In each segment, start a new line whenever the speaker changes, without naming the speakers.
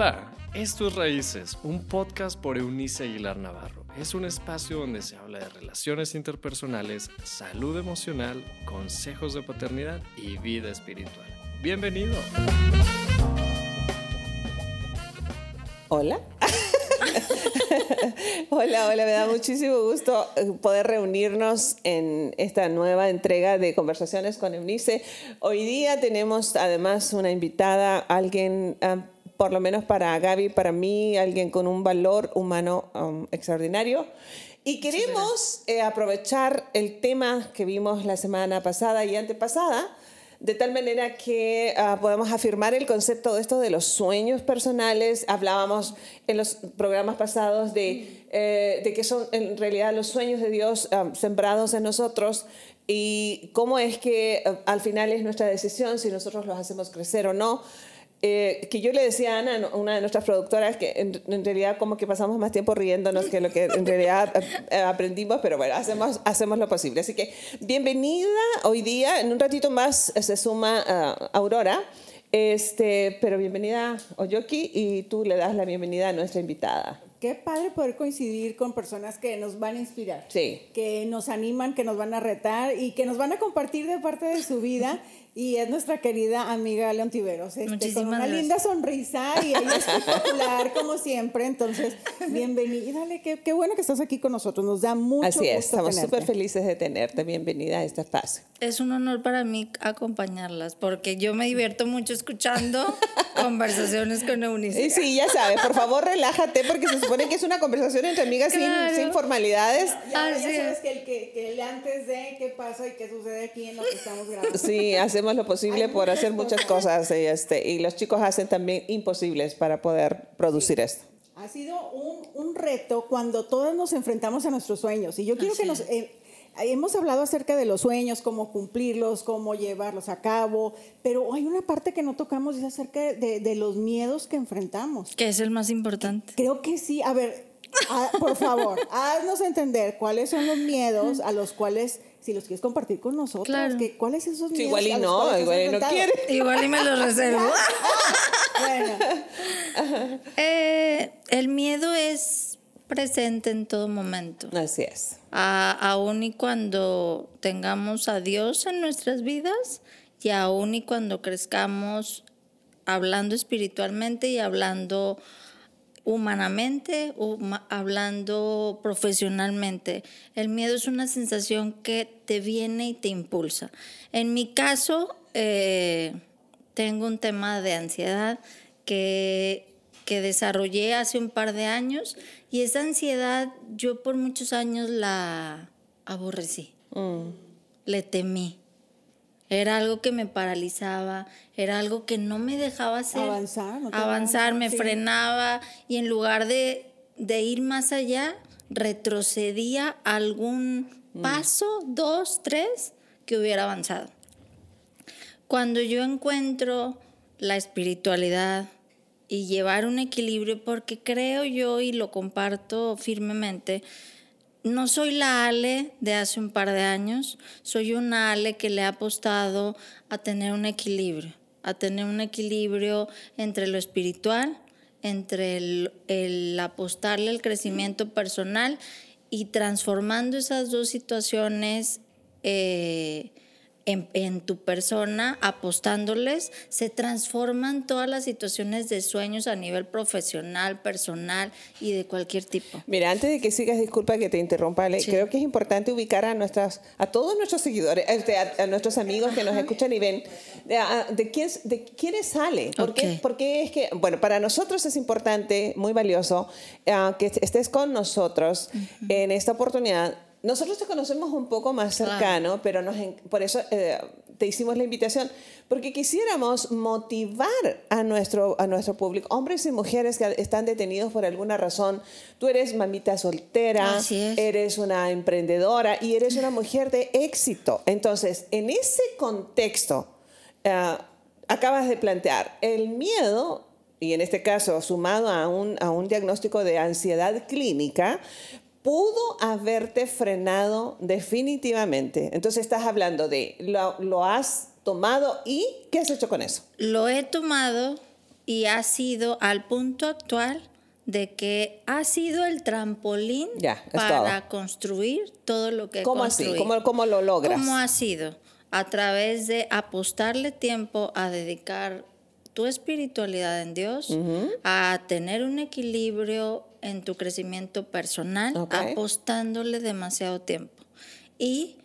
Hola, esto es Raíces, un podcast por Eunice Aguilar Navarro. Es un espacio donde se habla de relaciones interpersonales, salud emocional, consejos de paternidad y vida espiritual. Bienvenido.
Hola. hola, hola, me da muchísimo gusto eh, poder reunirnos en esta nueva entrega de conversaciones con Eunice. Hoy día tenemos además una invitada, alguien, ah, por lo menos para Gaby, para mí, alguien con un valor humano um, extraordinario. Y queremos eh, aprovechar el tema que vimos la semana pasada y antepasada de tal manera que ah, podamos afirmar el concepto de esto de los sueños personales. Hablábamos en los programas pasados de, eh, de que son en realidad los sueños de Dios ah, sembrados en nosotros y cómo es que ah, al final es nuestra decisión si nosotros los hacemos crecer o no. Eh, que yo le decía a Ana, una de nuestras productoras, que en, realidad como que pasamos más tiempo riéndonos que lo que en realidad eh, aprendimos, pero bueno, hacemos, hacemos lo posible. Así que bienvenida hoy día, en un ratito más se suma uh, Aurora, este, pero bienvenida Oyoki y tú le das la bienvenida a nuestra invitada.
Qué padre poder coincidir con personas que nos van a inspirar,
sí.
que nos animan, que nos van a retar y que nos van a compartir de parte de su vida y es nuestra querida amiga Leon Tiveros, este, con una linda sonrisa y ella es espectacular como siempre. Entonces, bienvenida, qué, qué, bueno que estás aquí con nosotros, nos da mucho
Así es, estamos súper felices de tenerte, bienvenida a este espacio.
Es un honor para mí acompañarlas, porque yo me divierto mucho escuchando conversaciones con Eunice.
Sí, ya sabes, por favor relájate, porque se supone que es una conversación entre amigas sin, sin, formalidades.
Ya, ya, sabes que el, que, que el antes de qué pasa y qué sucede aquí en lo que estamos grabando.
Sí, hacemos lo posible por hacer muchas cosas y, este, y los chicos hacen también imposibles para poder producir esto.
Ha sido un, un, reto cuando todos nos enfrentamos a nuestros sueños. Y yo quiero que nos... Eh, hemos hablado acerca de los sueños, cómo cumplirlos, cómo llevarlos a cabo, pero hay una parte que no tocamos y es acerca de, de los miedos que enfrentamos.
Que es el más importante.
Creo que sí. A ver, por favor, haznos entender cuáles son los miedos a los cuales si los quieres compartir con nosotros. Claro. Que, ¿Cuáles son esos miedos?
igual y no, igual y no quiere.
Igual y me los reservo. bueno. Eh, el miedo es presente en todo momento.
Así es.
aún y cuando tengamos a Dios en nuestras vidas y aún y cuando crezcamos hablando espiritualmente y hablando humanamente o hablando profesionalmente. El miedo es una sensación que te viene y te impulsa. En mi caso, eh, tengo un tema de ansiedad que, que desarrollé hace un par de años y esa ansiedad yo por muchos años la aborrecí, mm. le temí. Era algo que me paralizaba, era algo que no me dejaba hacer.
Avanzar.
avanzar, me frenaba y en lugar de, ir más allá, retrocedía algún mm. paso, dos, tres, que hubiera avanzado. Cuando yo encuentro la espiritualidad y llevar un equilibrio, porque creo yo y lo comparto firmemente, no soy la Ale de hace un par de años, soy una Ale que le ha apostado a tener un equilibrio, a tener un equilibrio entre lo espiritual, entre el, apostarle al crecimiento personal y transformando esas dos situaciones eh, en, tu persona, apostándoles, se transforman todas las situaciones de sueños a nivel profesional, personal y de cualquier tipo.
Mira, antes de que sigas, disculpa que te interrumpa, creo que es importante ubicar a nuestras, a todos nuestros seguidores, este, a, nuestros amigos que nos escuchan y ven, de, quién, de quiénes sale. ¿Por porque es que, bueno, para nosotros es importante, muy valioso, ah, que estés con nosotros en esta oportunidad nosotros te conocemos un poco más cercano, pero nos, por eso eh, te hicimos la invitación, porque quisiéramos motivar a nuestro, a nuestro público, hombres y mujeres que están detenidos por alguna razón. Tú eres mamita soltera, eres una emprendedora y eres una mujer de éxito. Entonces, en ese contexto, eh, acabas de plantear el miedo y en este caso sumado a un, a un diagnóstico de ansiedad clínica, pudo haberte frenado definitivamente. Entonces estás hablando de, lo, has tomado y ¿qué has hecho con eso?
Lo he tomado y ha sido al punto actual de que ha sido el trampolín para construir todo lo que
¿Cómo así? ¿Cómo, ¿Cómo lo logras?
¿Cómo ha sido? A través de apostarle tiempo a dedicar tu espiritualidad en Dios, a tener un equilibrio en tu crecimiento personal, apostándole demasiado tiempo y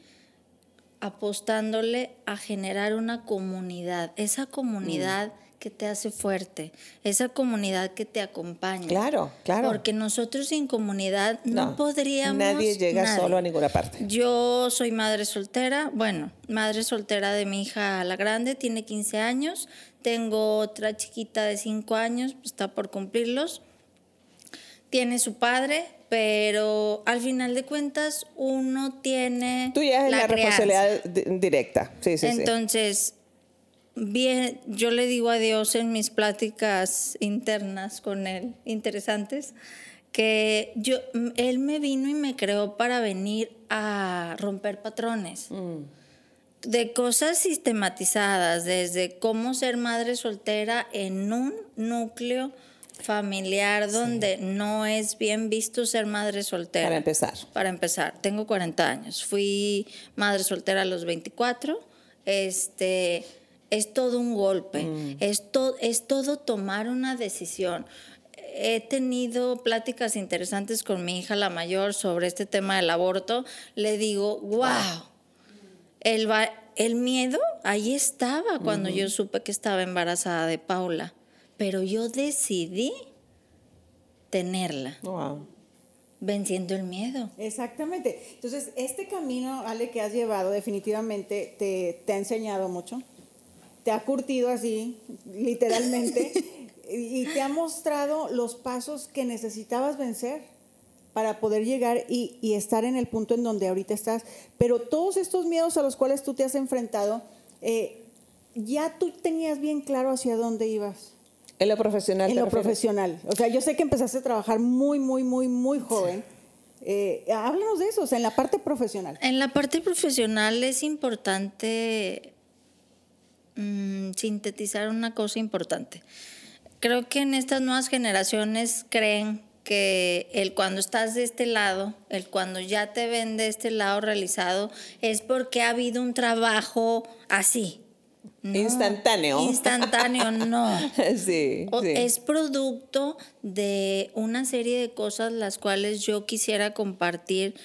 apostándole a generar una comunidad, esa comunidad que te hace fuerte, esa comunidad que te acompaña.
Claro, claro.
Porque nosotros sin comunidad no, podríamos.
Nadie llega solo a ninguna parte.
Yo soy madre soltera, bueno, madre soltera de mi hija la grande, tiene 15 años. Tengo otra chiquita de 5 años, pues, está por cumplirlos. Tiene su padre, pero al final de cuentas uno tiene.
Tú ya es la, responsabilidad directa. Sí, sí,
Entonces, bien, yo le digo a Dios en mis pláticas internas con él, interesantes, que yo, él me vino y me creó para venir a romper patrones. Mm. De cosas sistematizadas, desde cómo ser madre soltera en un núcleo familiar donde no es bien visto ser madre soltera.
Para empezar.
Para empezar, tengo 40 años. Fui madre soltera a los 24. Este, es todo un golpe, mm. es, es todo tomar una decisión. He tenido pláticas interesantes con mi hija la mayor sobre este tema del aborto. Le digo, wow, el, el miedo ahí estaba cuando yo supe que estaba embarazada de Paula, pero yo decidí tenerla. Wow venciendo el miedo.
Exactamente. Entonces, este camino, Ale, que has llevado, definitivamente te, te ha enseñado mucho te ha curtido así, literalmente, y te ha mostrado los pasos que necesitabas vencer para poder llegar y, estar en el punto en donde ahorita estás. Pero todos estos miedos a los cuales tú te has enfrentado, eh, ya tú tenías bien claro hacia dónde ibas.
En lo profesional.
En lo profesional. O sea, yo sé que empezaste a trabajar muy, muy, muy, muy joven. Eh, háblanos de eso, o sea, en la parte profesional.
En la parte profesional es importante Mm, sintetizar una cosa importante. Creo que en estas nuevas generaciones creen que el cuando estás de este lado, el cuando ya te ven de este lado realizado, es porque ha habido un trabajo así.
Instantáneo.
Instantáneo, no.
sí,
Es producto de una serie de cosas las cuales yo quisiera compartir.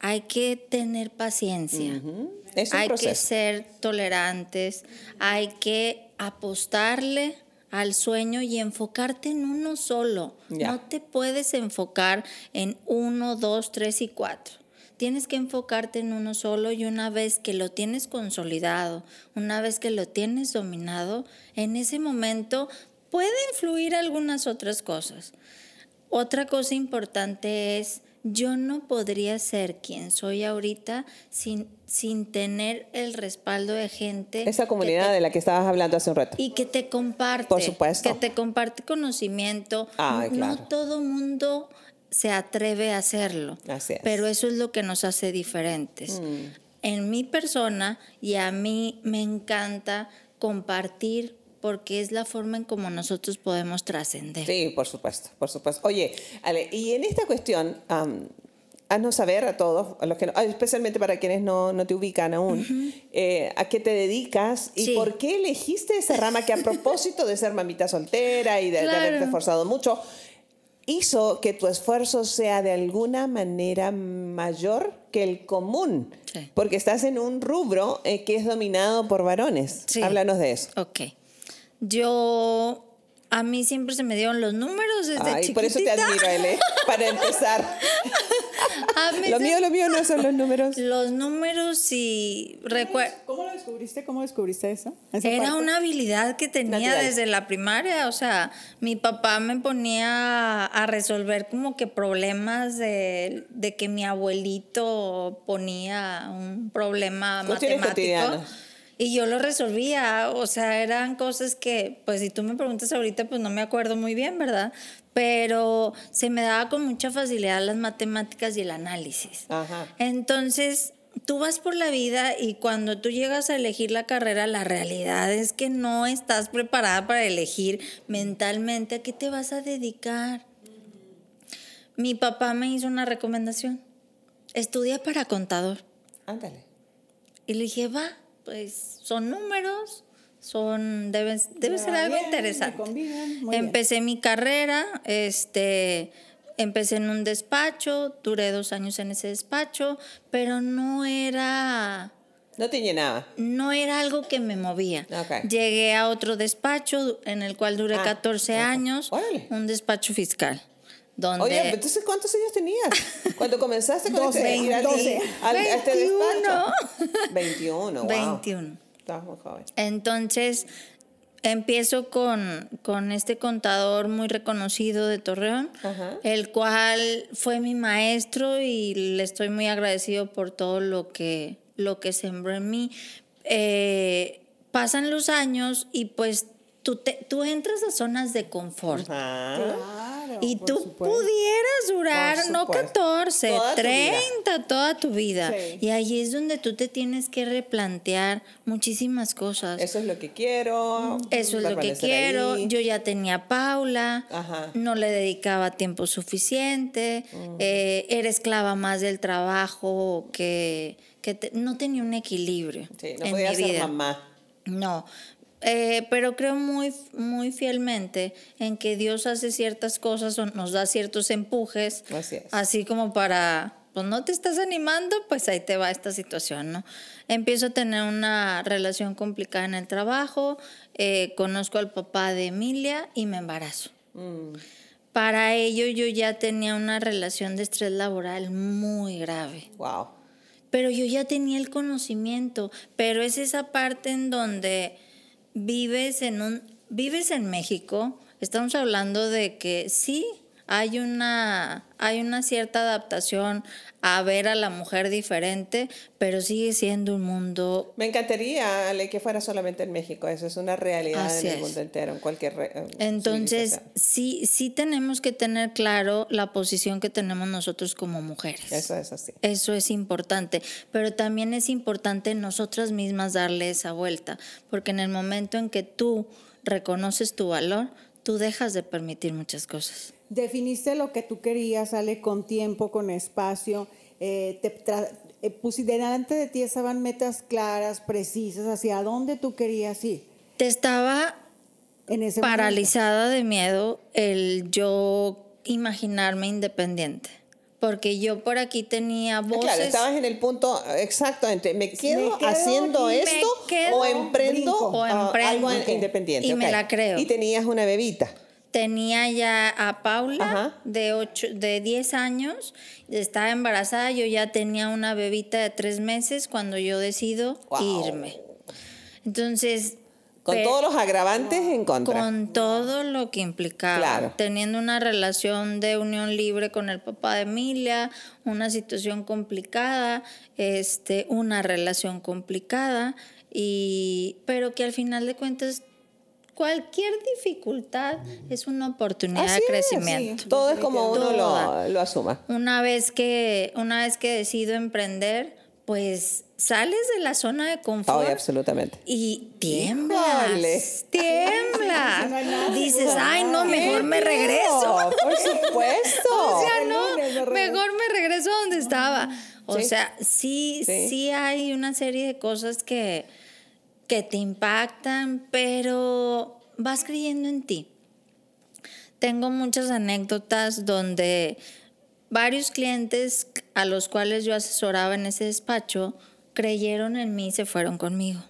Hay que tener paciencia hay que ser tolerantes, hay que apostarle al sueño y enfocarte en uno solo. No te puedes enfocar en uno, dos, tres y cuatro. Tienes que enfocarte en uno solo y una vez que lo tienes consolidado, una vez que lo tienes dominado, en ese momento pueden fluir algunas otras cosas. Otra cosa importante es yo no podría ser quien soy ahorita sin, sin tener el respaldo de gente.
Esa comunidad de la que estabas hablando hace un rato.
Y que te comparte.
Por supuesto.
Que te comparte conocimiento. No todo mundo se atreve a hacerlo.
Así
Pero eso es lo que nos hace diferentes. Mm. En mi persona y a mí me encanta compartir porque es la forma en como nosotros podemos trascender.
Sí, por supuesto, por supuesto. Oye, Ale, y en esta cuestión, um, haznos saber a todos, a los que especialmente para quienes no, no te ubican aún, eh, a qué te dedicas y por qué elegiste esa rama que a propósito de ser mamita soltera y de, haberte esforzado mucho, hizo que tu esfuerzo sea de alguna manera mayor que el común, porque estás en un rubro eh, que es dominado por varones. Háblanos de eso.
Ok. Yo a mí siempre se me dieron los números desde Ay,
por eso te admiro, Ele, para empezar. lo mío, lo mío no son los números.
Los números y
recuerdo. ¿Cómo lo descubriste? ¿Cómo descubriste eso?
Era una habilidad que tenía desde la primaria. O sea, mi papá me ponía a resolver como que problemas de, de que mi abuelito ponía un problema matemático y yo lo resolvía, o sea, eran cosas que, pues si tú me preguntas ahorita, pues no me acuerdo muy bien, ¿verdad? Pero se me daba con mucha facilidad las matemáticas y el análisis. Entonces, tú vas por la vida y cuando tú llegas a elegir la carrera, la realidad es que no estás preparada para elegir mentalmente a qué te vas a dedicar. Mi papá me hizo una recomendación. Estudia para contador.
Ándale.
Y le dije, va, pues son números, son debe, debe ser algo interesante. Empecé mi carrera, este empecé en un despacho, duré dos años en ese despacho, pero no era...
No te llenaba.
No era algo que me movía. Llegué a otro despacho en el cual duré 14 ah, años, un despacho fiscal. Donde...
Oye, entonces ¿cuántos años tenías? Cuando comenzaste con 12, este, 12. Al, 21. este despacho. 21, wow.
21. Estás muy joven. Entonces, Empiezo con, con, este contador muy reconocido de Torreón, el cual fue mi maestro y le estoy muy agradecido por todo lo que, lo que sembró en mí. Eh, pasan los años y pues tú, te, tú entras a zonas de confort. y tú pudieras durar no 14, 30 toda tu vida. Y ahí es donde tú te tienes que replantear muchísimas cosas.
Eso es lo que quiero.
Eso es lo que quiero. Yo ya tenía Paula, no le dedicaba tiempo suficiente, mm. eh, era esclava más del trabajo que, que no tenía un equilibrio.
Sí, no podía ser mamá.
No, eh, pero creo muy, muy fielmente en que Dios hace ciertas cosas o nos da ciertos empujes, así, como para, pues no te estás animando, pues ahí te va esta situación, ¿no? Empiezo a tener una relación complicada en el trabajo, eh, conozco al papá de Emilia y me embarazo. Mm. Para ello yo ya tenía una relación de estrés laboral muy grave.
Wow.
Pero yo ya tenía el conocimiento, pero es esa parte en donde vives en un vives en México, estamos hablando de que sí hay una hay una cierta adaptación a ver a la mujer diferente, pero sigue siendo un mundo...
Me encantaría, Ale, que fuera solamente en México. Eso es una realidad en el mundo entero, en cualquier... Eh,
Entonces, sí, sí tenemos que tener claro la posición que tenemos nosotros como mujeres.
Eso es así.
Eso es importante. Pero también es importante nosotras mismas darle esa vuelta, porque en el momento en que tú reconoces tu valor, tú dejas de permitir muchas cosas
definiste lo que tú querías, Ale, con tiempo, con espacio, eh, te eh, pusiste delante de ti estaban metas claras, precisas, hacia dónde tú querías ir.
Te estaba en ese paralizada de miedo el yo imaginarme independiente. Porque yo por aquí tenía voces. Claro,
estabas en el punto exacto entre me quedo, haciendo esto o emprendo, o emprendo algo independiente.
Y me la creo.
Y tenías una bebita
tenía ya a Paula de, ocho, de 10 años, estaba embarazada, yo ya tenía una bebita de 3 meses cuando yo decido irme. Entonces...
Con todos los agravantes en contra.
Con todo lo que implicaba. Teniendo una relación de unión libre con el papá de Emilia, una situación complicada, este, una relación complicada, y, pero que al final de cuentas cualquier dificultad es una oportunidad de crecimiento.
Todo es como uno lo, asuma.
Una vez que, una vez que decido emprender, pues sales de la zona de confort.
absolutamente.
Y tiemblas. Tiemblas. Dices, ay, no, mejor me regreso.
Por supuesto.
o sea, no, mejor me regreso donde estaba. O sea, sí, sí hay una serie de cosas que que te impactan, pero vas creyendo en ti. Tengo muchas anécdotas donde varios clientes a los cuales yo asesoraba en ese despacho creyeron en mí y se fueron conmigo.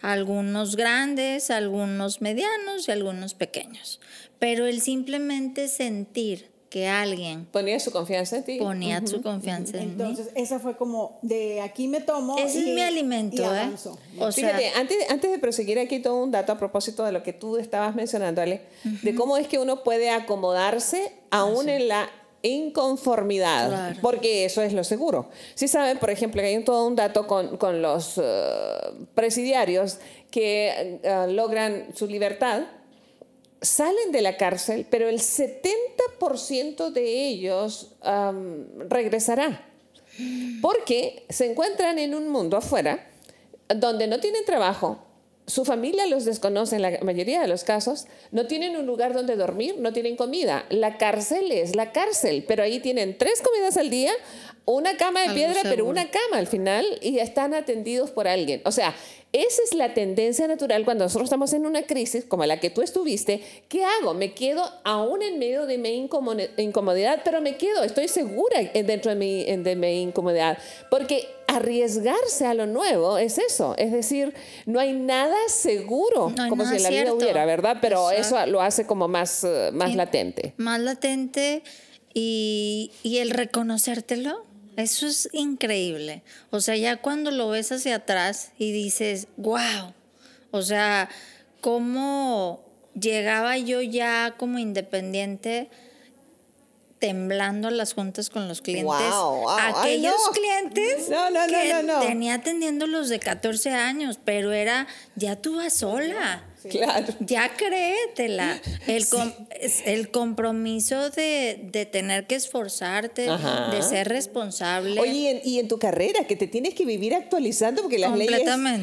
Algunos grandes, algunos medianos y algunos pequeños. Pero el simplemente sentir que alguien
ponía su confianza en ti.
Ponía su confianza
en
mí.
Entonces, esa fue como de aquí me tomo.
Ese es mi alimento, ¿eh?
O Fíjate, antes, antes de proseguir aquí todo un dato a propósito de lo que tú estabas mencionando, Ale, de cómo es que uno puede acomodarse aún en la inconformidad, porque eso es lo seguro. Si saben, por ejemplo, que hay todo un dato con, con los eh, presidiarios que eh, logran su libertad, salen de la cárcel, pero el 70% de ellos regresará. Porque se encuentran en un mundo afuera donde no tienen trabajo, su familia los desconoce en la mayoría de los casos, no tienen un lugar donde dormir, no tienen comida. La cárcel es la cárcel, pero ahí tienen tres comidas al día, una cama de piedra, pero una cama al final y están atendidos por alguien. O sea, esa es la tendencia natural cuando nosotros estamos en una crisis como la que tú estuviste. ¿Qué hago? Me quedo aún en medio de mi incomodidad, pero me quedo, estoy segura dentro de mi, de mi incomodidad. Porque arriesgarse a lo nuevo es eso. Es decir, no hay nada seguro, como si en la vida hubiera, ¿verdad? Pero eso lo hace como más, eh, más latente.
Más latente y, y el reconocértelo eso es increíble. O sea, ya cuando lo ves hacia atrás y dices, wow, o sea, cómo llegaba yo ya como independiente temblando las juntas con los clientes.
Wow,
Aquellos clientes que tenía atendiendo los de 14 años, pero era, ya tú vas sola.
Claro.
Ya créetela. El, el compromiso de, tener que esforzarte, de ser responsable.
Oye, y en, tu carrera, que te tienes que vivir actualizando porque las leyes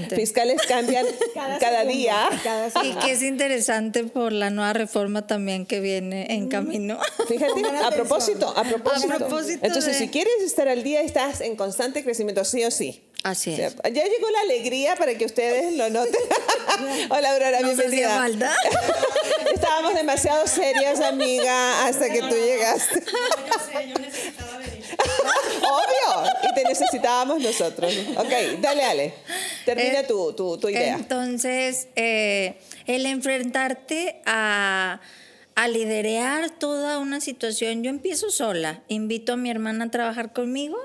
fiscales cambian cada, día.
y que es interesante por la nueva reforma también que viene en camino.
Fíjate, a propósito, a propósito. Entonces, si quieres estar al día, estás en constante crecimiento, sí o sí.
Así es.
Ya llegó la alegría para que ustedes lo noten. Hola, Aurora,
no
bienvenida.
falta.
Estábamos demasiado serias, amiga, hasta que tú llegaste.
yo sé, yo necesitaba venir.
Obvio, y te necesitábamos nosotros. Ok, dale, Ale. Termina eh, tu, tu, tu, idea.
Entonces, eh, el enfrentarte a a liderear toda una situación. Yo empiezo sola, invito a mi hermana a trabajar conmigo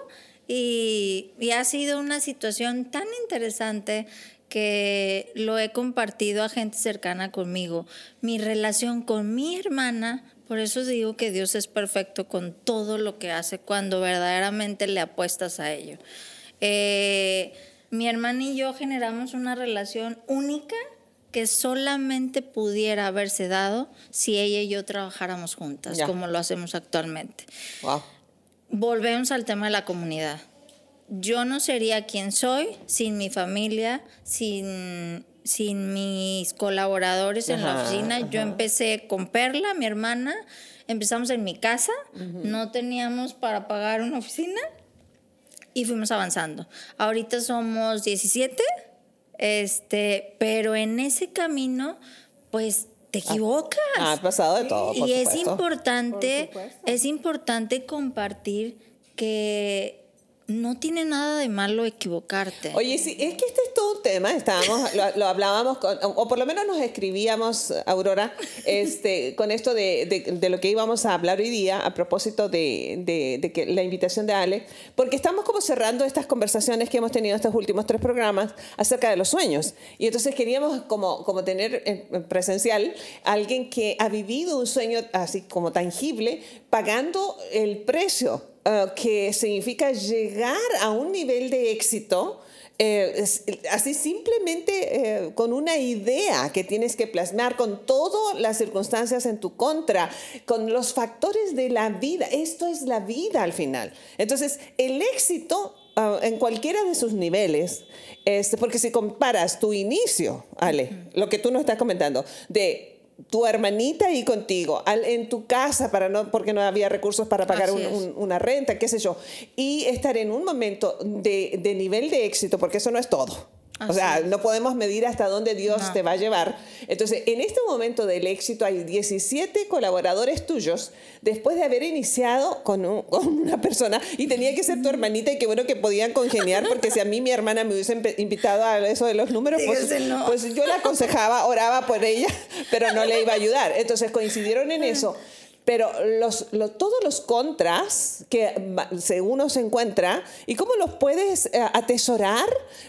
y, ha sido una situación tan interesante que lo he compartido a gente cercana conmigo. Mi relación con mi hermana, por eso digo que Dios es perfecto con todo lo que hace cuando verdaderamente le apuestas a ello. Eh, mi hermana y yo generamos una relación única que solamente pudiera haberse dado si ella y yo trabajáramos juntas, como lo hacemos actualmente.
Wow
volvemos al tema de la comunidad. Yo no sería quien soy sin mi familia, sin, sin mis colaboradores en la oficina. Yo empecé con Perla, mi hermana, empezamos en mi casa, no teníamos para pagar una oficina y fuimos avanzando. Ahorita somos 17, este, pero en ese camino, pues te equivocas.
Ha, pasado de todo.
y es importante, es importante compartir que no tiene nada de malo equivocarte.
Oye, sí, es que este es todo un tema, estábamos, lo, hablábamos, con, o por lo menos nos escribíamos, Aurora, este, con esto de, de, lo que íbamos a hablar hoy día a propósito de, de, que la invitación de Ale, porque estamos como cerrando estas conversaciones que hemos tenido estos últimos tres programas acerca de los sueños. Y entonces queríamos como, como tener en presencial alguien que ha vivido un sueño así como tangible, pagando el precio eh, que significa llegar a un nivel de éxito. Eh, así simplemente eh, con una idea que tienes que plasmar, con todas las circunstancias en tu contra, con los factores de la vida. Esto es la vida al final. Entonces, el éxito en cualquiera de sus niveles, este, porque si comparas tu inicio, Ale, lo que tú nos estás comentando, de tu hermanita ahí contigo, en tu casa, para no, porque no había recursos para pagar una renta, qué sé yo, y estar en un momento de, de nivel de éxito, porque eso no es todo o sea, no podemos medir hasta dónde Dios te va a llevar. Entonces, en este momento del éxito hay 17 colaboradores tuyos después de haber iniciado con, una persona y tenía que ser tu hermanita y qué bueno que podían congeniar porque si a mí mi hermana me hubiese invitado a eso de los números, pues, pues, yo la aconsejaba, oraba por ella, pero no le iba a ayudar. Entonces coincidieron en eso. Pero los, todos los contras que uno se encuentra y cómo los puedes eh, atesorar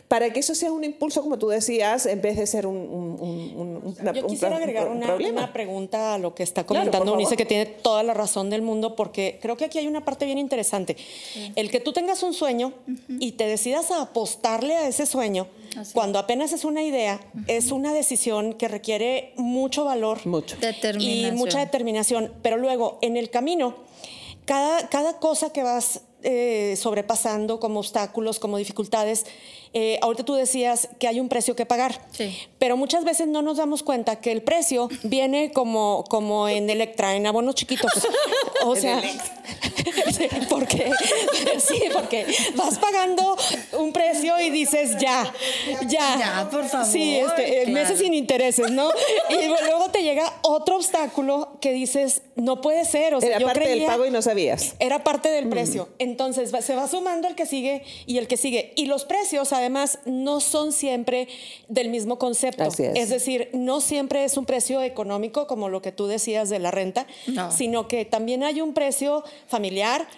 para que eso sea un impulso, como tú decías, en vez de ser un, un,
Yo quisiera agregar una, pregunta a lo que está comentando Unice, que tiene toda la razón del mundo, porque creo que aquí hay una parte bien interesante. El que tú tengas un sueño y te decidas a apostarle a ese sueño, cuando apenas es una idea, es una decisión que requiere mucho valor
mucho.
y mucha determinación. Pero luego, en el camino, cada, cada cosa que vas eh, sobrepasando como obstáculos, como dificultades. Eh, ahorita tú decías que hay un precio que pagar,
Sí.
pero muchas veces no nos damos cuenta que el precio viene como, como en Electra, en abonos chiquitos. O sea, porque, sí, porque vas pagando un precio y dices ya, ya.
Ya, por favor,
Sí, este, eh,
claro.
meses sin intereses, ¿no? Y luego te llega otro obstáculo que dices, no puede ser. O sea,
Era
yo
parte del pago y no sabías.
era parte del precio. Entonces se va sumando el que sigue y el que sigue. Y los precios, además, no son siempre del mismo concepto.
Así es.
decir, no siempre es un precio económico, como lo que tú decías de la renta,
No.
sino que también hay un precio familiar,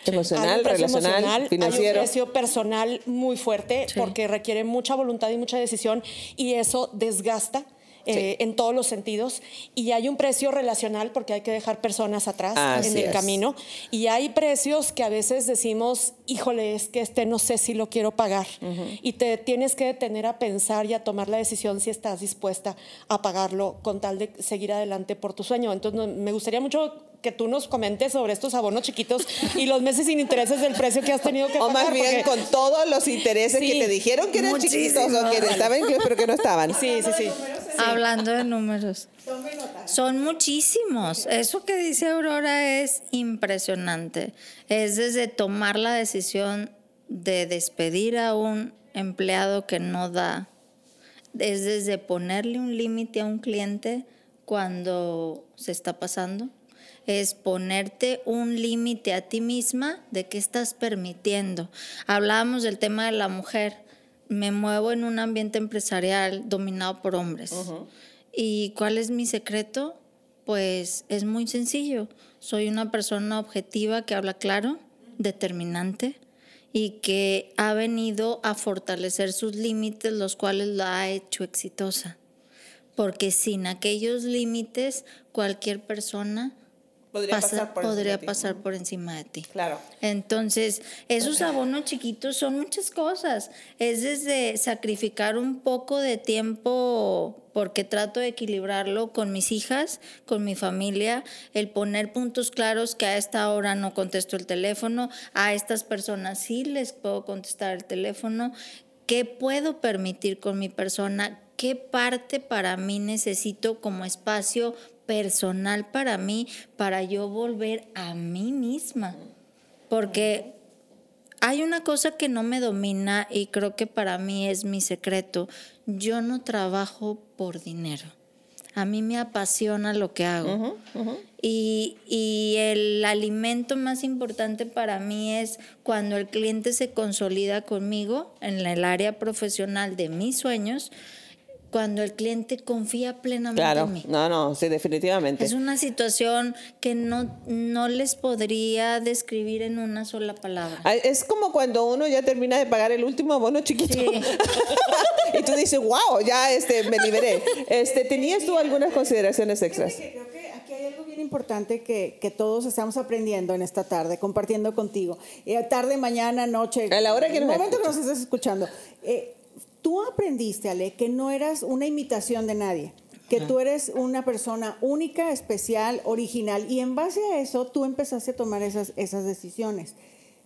Emocional,
hay un precio
relacional,
emocional, hay
financiero.
un precio personal muy fuerte
Sí.
porque requiere mucha voluntad y mucha decisión y eso desgasta. Eh, en todos los sentidos y hay un precio relacional porque hay que dejar personas atrás
Así
en el
es.
camino y hay precios que a veces decimos, híjole, es que este no sé si lo quiero pagar. Y te tienes que detener a pensar y a tomar la decisión si estás dispuesta a pagarlo con tal de seguir adelante por tu sueño. Entonces, me gustaría mucho que tú nos comentes sobre estos abonos chiquitos y los meses sin intereses del precio que has tenido que
O
pagar.
más bien
porque-
con todos los intereses
Sí,
que te dijeron que eran
muchísimo.
chiquitos o que estaban incluidos pero que no estaban.
Sí, sí, sí.
Hablando de números. Son muchísimos. Eso que dice Aurora es impresionante. Es desde tomar la decisión de despedir a un empleado que no da. Es desde ponerle un límite a un cliente cuando se está pasando. Es ponerte un límite a ti misma de qué estás permitiendo. Hablábamos del tema de la mujer. Me muevo en un ambiente empresarial dominado por hombres. ¿Y cuál es mi secreto? Pues es muy sencillo. Soy una persona objetiva que habla claro, determinante y que ha venido a fortalecer sus límites, los cuales la ha hecho exitosa. Porque sin aquellos límites, cualquier persona
Podría
pasa-
pasar por
podría pasar por encima de ti.
Claro.
Entonces, esos abonos chiquitos son muchas cosas. Es desde sacrificar un poco de tiempo porque trato de equilibrarlo con mis hijas, con mi familia, el poner puntos claros que a esta hora no contesto el teléfono, a estas personas sí les puedo contestar el teléfono, qué puedo permitir con mi persona, qué parte para mí necesito como espacio personal para mí, para yo volver a mí misma. Porque hay una cosa que no me domina y creo que para mí es mi secreto. Yo no trabajo por dinero. A mí me apasiona lo que hago. Y, y el alimento más importante para mí es cuando el cliente se consolida conmigo en el área profesional de mis sueños, cuando el cliente confía plenamente
Claro.
en mí.
No, no, sí, definitivamente.
Es una situación que no, no les podría describir en una sola palabra.
Es como cuando uno ya termina de pagar el último abono chiquito.
Sí.
y tú dices, wow, ya este, me liberé. Este, ¿Tenías tú algunas consideraciones extras?
Creo que aquí hay algo bien importante que, que todos estamos aprendiendo en esta tarde, compartiendo contigo. Eh, tarde, mañana, noche.
A la hora que
el
nos
momento que nos estés escuchando. Eh, tú aprendiste, Ale, que no eras una imitación de nadie. Que tú eres una persona única, especial, original. Y en base a eso, tú empezaste a tomar esas, esas decisiones.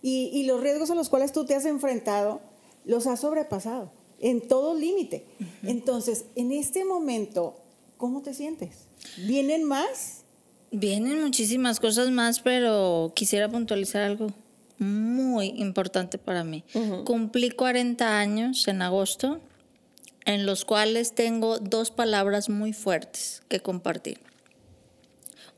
Y, y los riesgos a los cuales tú te has enfrentado, los has sobrepasado en todo límite. Entonces, en este momento, ¿cómo te sientes? ¿Vienen más?
Vienen muchísimas cosas más, pero quisiera puntualizar algo muy importante para mí. Cumplí 40 años en agosto, en los cuales tengo dos palabras muy fuertes que compartir.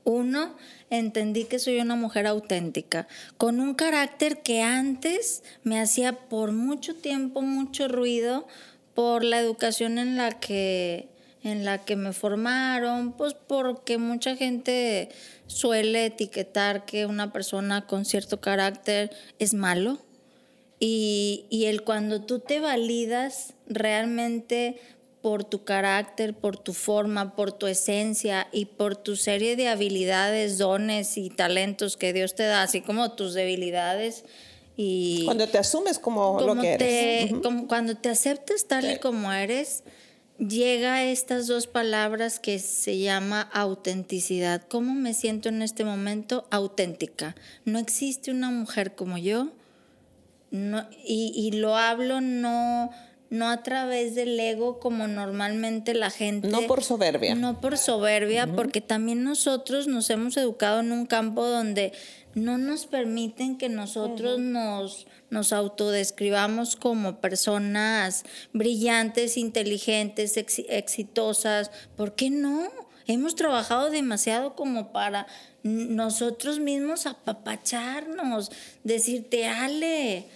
Uno, entendí que soy una mujer auténtica, con un carácter que antes me hacía por mucho tiempo mucho ruido por la educación en la que en la que me formaron, pues porque mucha gente suele etiquetar que una persona con cierto carácter es malo. Y, y el cuando tú te validas realmente por tu carácter, por tu forma, por tu esencia y por tu serie de habilidades, dones y talentos que Dios te da, así como tus debilidades y
Cuando te asumes como, lo que
te-
eres.
como cuando te aceptas tal y como eres, llega estas dos palabras que se llama autenticidad. ¿Cómo me siento en este momento? Auténtica. No existe una mujer como yo, no, y, y lo hablo no no a través del ego como normalmente la gente.
No por soberbia.
No por soberbia, porque también nosotros nos hemos educado en un campo donde no nos permiten que nosotros nos, nos autodescribamos como personas brillantes, inteligentes, exitosas. ¿Por qué no? Hemos trabajado demasiado como para nosotros mismos apapacharnos, decirte, Ale,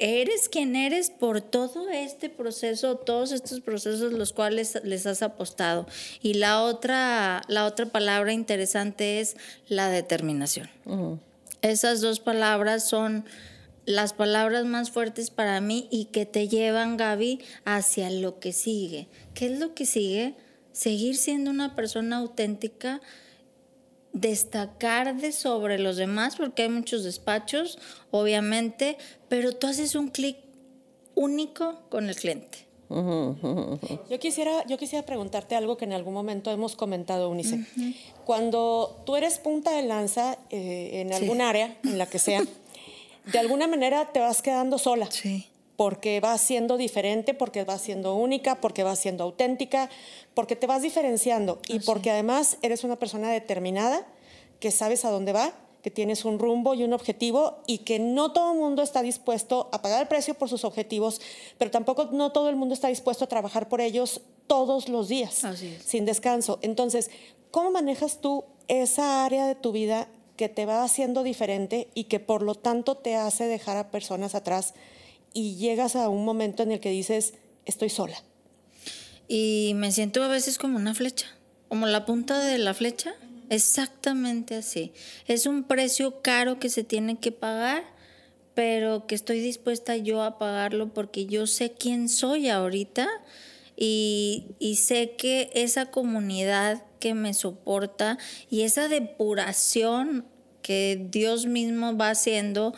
eres quien eres por todo este proceso, todos estos procesos los cuales les has apostado. Y la otra, la otra palabra interesante es la determinación. Esas dos palabras son las palabras más fuertes para mí y que te llevan, Gaby, hacia lo que sigue. ¿Qué es lo que sigue? Seguir siendo una persona auténtica, destacar de sobre los demás, porque hay muchos despachos, obviamente, pero tú haces un clic único con el cliente.
Yo quisiera, yo quisiera preguntarte algo que en algún momento hemos comentado, Unice. Cuando tú eres punta de lanza eh, en algún área, en la que sea, de alguna manera te vas quedando sola.
Sí.
Porque vas siendo diferente, porque vas siendo única, porque vas siendo auténtica, porque te vas diferenciando y porque además eres una persona determinada, que sabes a dónde va que tienes un rumbo y un objetivo y que no todo el mundo está dispuesto a pagar el precio por sus objetivos, pero tampoco no todo el mundo está dispuesto a trabajar por ellos todos los días, sin descanso. Entonces, ¿cómo manejas tú esa área de tu vida que te va haciendo diferente y que por lo tanto te hace dejar a personas atrás y llegas a un momento en el que dices, estoy sola?
Y me siento a veces como una flecha, como la punta de la flecha Exactamente así. Es un precio caro que se tiene que pagar, pero que estoy dispuesta yo a pagarlo porque yo sé quién soy ahorita y, sé que esa comunidad que me soporta y esa depuración que Dios mismo va haciendo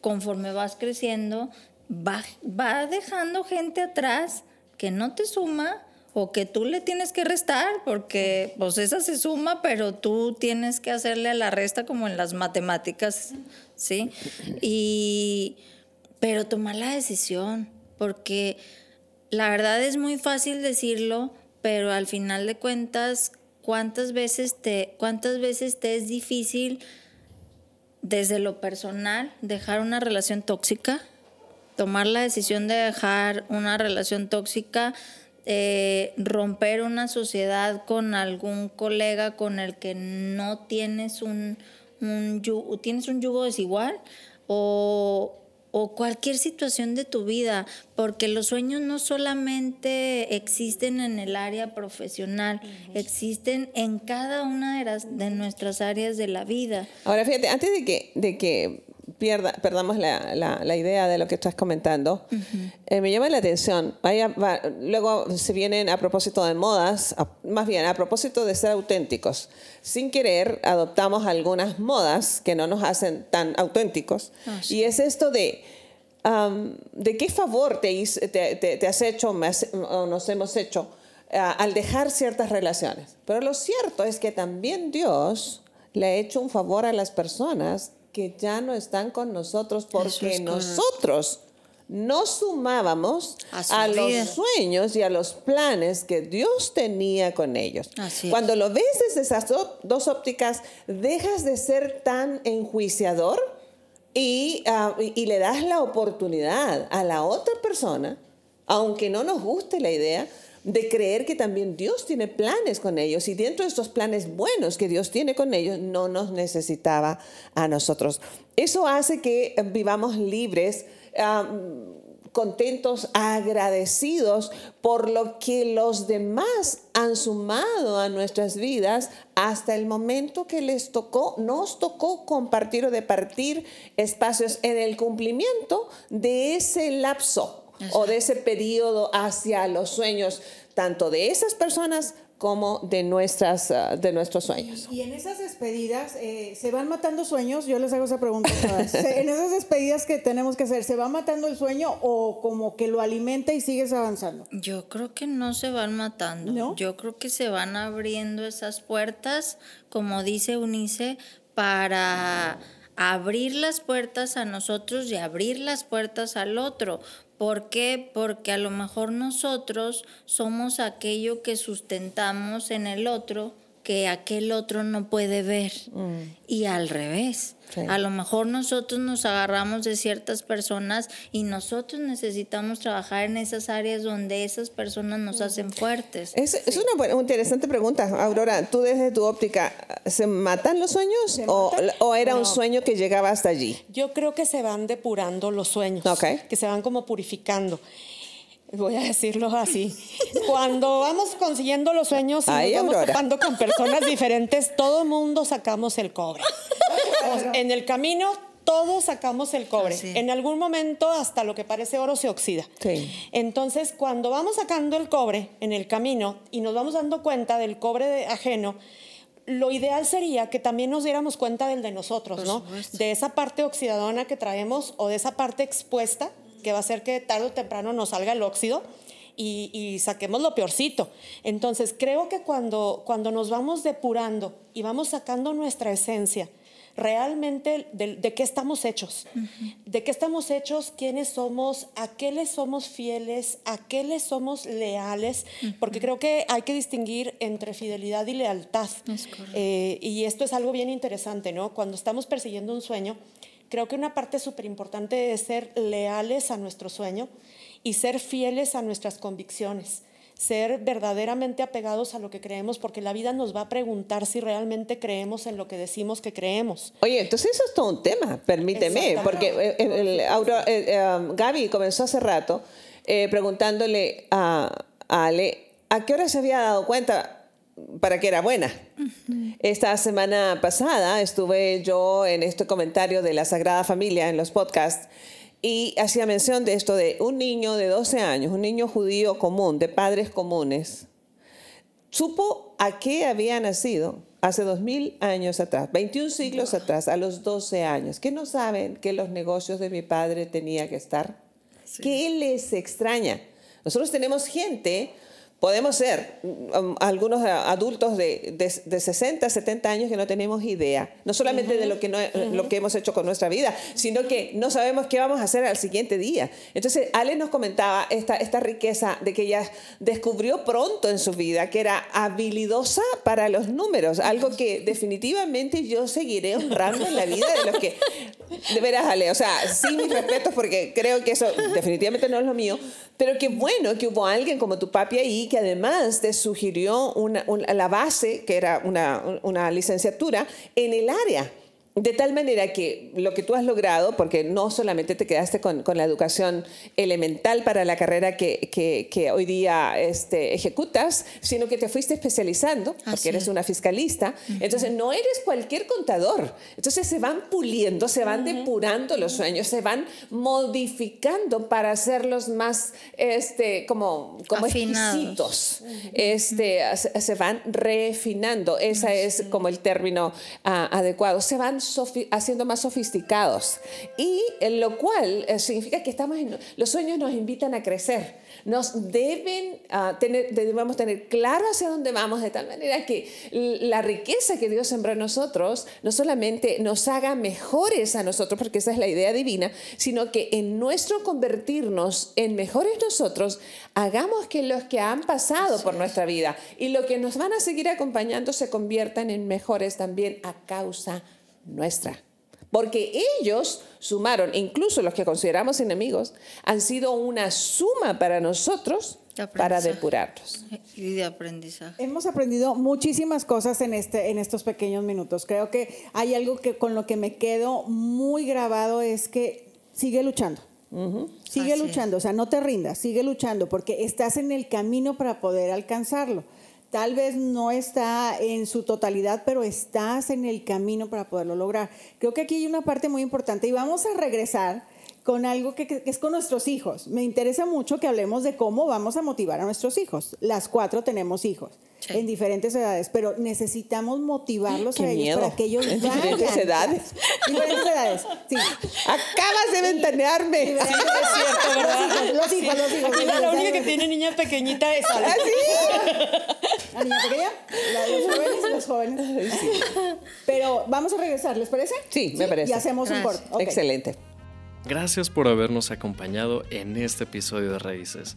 conforme vas creciendo, va, va dejando gente atrás que no te suma, o que tú le tienes que restar, porque pues esa se suma, pero tú tienes que hacerle a la resta como en las matemáticas, ¿sí? Y, pero tomar la decisión, porque la verdad es muy fácil decirlo, pero al final de cuentas, ¿cuántas veces te, cuántas veces te es difícil desde lo personal dejar una relación tóxica? Tomar la decisión de dejar una relación tóxica eh, romper una sociedad con algún colega con el que no tienes un, un yugo, tienes un yugo desigual o, o cualquier situación de tu vida, porque los sueños no solamente existen en el área profesional, existen en cada una de, las, de nuestras áreas de la vida.
Ahora, fíjate, antes de que, de que pierda, perdamos la, la, idea de lo que estás comentando. Eh, me llama la atención. Vaya, luego se vienen a propósito de modas, más bien a propósito de ser auténticos. Sin querer, adoptamos algunas modas que no nos hacen tan auténticos. Ah, y es esto de, ¿de qué favor te, te, te, has hecho o nos hemos hecho al dejar ciertas relaciones? Pero lo cierto es que también Dios le ha hecho un favor a las personas que ya no están con nosotros porque nosotros no sumábamos a, los sueños y a los planes que Dios tenía con ellos. Cuando lo ves desde esas dos ópticas, dejas de ser tan enjuiciador y, ah, y le das la oportunidad a la otra persona, aunque no nos guste la idea, de creer que también Dios tiene planes con ellos y dentro de estos planes buenos que Dios tiene con ellos, no nos necesitaba a nosotros. Eso hace que vivamos libres. contentos, agradecidos por lo que los demás han sumado a nuestras vidas hasta el momento que les tocó, nos tocó compartir o departir espacios en el cumplimiento de ese lapso o de ese periodo hacia los sueños, tanto de esas personas como de, nuestras, ah, de nuestros sueños.
Y en esas despedidas, eh, ¿se van matando sueños? Yo les hago esa pregunta. en esas despedidas que tenemos que hacer, ¿se va matando el sueño o como que lo alimenta y sigues avanzando?
Yo creo que no se van matando. Yo creo que se van abriendo esas puertas, como dice Unice, para abrir las puertas a nosotros y abrir las puertas al otro. ¿Por qué? Porque a lo mejor nosotros somos aquello que sustentamos en el otro que aquel otro no puede ver. Mm. Y al revés. A lo mejor nosotros nos agarramos de ciertas personas y nosotros necesitamos trabajar en esas áreas donde esas personas nos hacen fuertes.
Es, es una, interesante pregunta, Aurora. Tú desde tu óptica, ¿se matan los sueños o, o, era un sueño que llegaba hasta allí?
Yo creo que se van depurando los sueños, que se van como purificando voy a decirlo así, cuando vamos consiguiendo los sueños y nos vamos topando con personas diferentes, todo el mundo sacamos el cobre. en el camino todos sacamos el cobre. En algún momento hasta lo que parece oro se oxida. Entonces, cuando vamos sacando el cobre en el camino y nos vamos dando cuenta del cobre ajeno, lo ideal sería que también nos diéramos cuenta del de nosotros, ¿no? De esa parte oxidadona que traemos o de esa parte expuesta que va a hacer que tarde o temprano nos salga el óxido y, saquemos lo peorcito. Entonces, creo que cuando, cuando nos vamos depurando y vamos sacando nuestra esencia, realmente de, qué estamos hechos, de qué estamos hechos, quiénes somos, a qué les somos fieles, a qué les somos leales, porque creo que hay que distinguir entre fidelidad y lealtad. Eh, y esto es algo bien interesante, ¿no? Cuando estamos persiguiendo un sueño, Creo que una parte súper importante es ser leales a nuestro sueño y ser fieles a nuestras convicciones, ser verdaderamente apegados a lo que creemos, porque la vida nos va a preguntar si realmente creemos en lo que decimos que creemos.
Oye, entonces eso es todo un tema, permíteme, porque eh, el, eh, um, Gaby comenzó hace rato eh, preguntándole a, a Ale a qué hora se había dado cuenta para que era buena. Esta semana pasada estuve yo en este comentario de la Sagrada Familia en los podcasts y hacía mención de esto de un niño de 12 años, un niño judío común, de padres comunes, supo a qué había nacido hace dos mil años atrás, 21 siglos atrás, a los 12 años, que no saben que los negocios de mi padre tenía que estar. ¿Qué les extraña? Nosotros tenemos gente Podemos ser um, algunos adultos de, de, 60, 70 años que no tenemos idea, no solamente de lo que, no, lo que hemos hecho con nuestra vida, sino que no sabemos qué vamos a hacer al siguiente día. Entonces, Ale nos comentaba esta, esta riqueza de que ella descubrió pronto en su vida, que era habilidosa para los números, algo que definitivamente yo seguiré honrando en la vida de los que... De veras, Ale, o sea, sí mis respetos porque creo que eso definitivamente no es lo mío, pero qué bueno que hubo alguien como tu papi ahí que además te sugirió una, la base, que era una, una licenciatura, en el área. De tal manera que lo que tú has logrado, porque no solamente te quedaste con, con la educación elemental para la carrera que, que, que hoy día este, ejecutas, sino que te fuiste especializando, porque eres una fiscalista. Entonces, no eres cualquier contador. Entonces, se van puliendo, se van depurando los sueños, se van modificando para hacerlos más este, como, como exquisitos. Este, se van refinando. Ese es como el término ah, adecuado. Se van haciendo más sofisticados. Y en lo cual eh, significa que estamos los sueños nos invitan a crecer. Nos deben uh, tener, debemos tener claro hacia dónde vamos, de tal manera que la riqueza que Dios sembró en nosotros no solamente nos haga mejores a nosotros, porque esa es la idea divina, sino que en nuestro convertirnos en mejores nosotros, hagamos que los que han pasado por nuestra vida y los que nos van a seguir acompañando se conviertan en mejores también a causa de nuestra. Porque ellos sumaron, incluso los que consideramos enemigos, han sido una suma para nosotros para depurarlos.
Y de aprendizaje.
Hemos aprendido muchísimas cosas en, este, en estos pequeños minutos. Creo que hay algo que con lo que me quedo muy grabado es que sigue luchando. Sigue luchando, o sea, no te rindas, sigue luchando porque estás en el camino para poder alcanzarlo. Tal vez no está en su totalidad, pero estás en el camino para poderlo lograr. Creo que aquí hay una parte muy importante y vamos a regresar con algo que, es con nuestros hijos. Me interesa mucho que hablemos de cómo vamos a motivar a nuestros hijos. Las cuatro tenemos hijos en diferentes edades, pero necesitamos motivarlos a ellos para que ellos
¿En diferentes edades?
Diferentes edades, sí.
Acabas de ventanearme. Sí,
es cierto, ¿verdad? Los hijos, los hijos. Los hijos la única que tiene niña pequeñita es Ale.
¿Ah, sí?
La niña pequeña, la de los jóvenes y los jóvenes. Pero vamos a regresar, ¿les parece?
Sí, me parece.
Y hacemos un corte.
Excelente.
Gracias por habernos acompañado en este episodio de Raíces.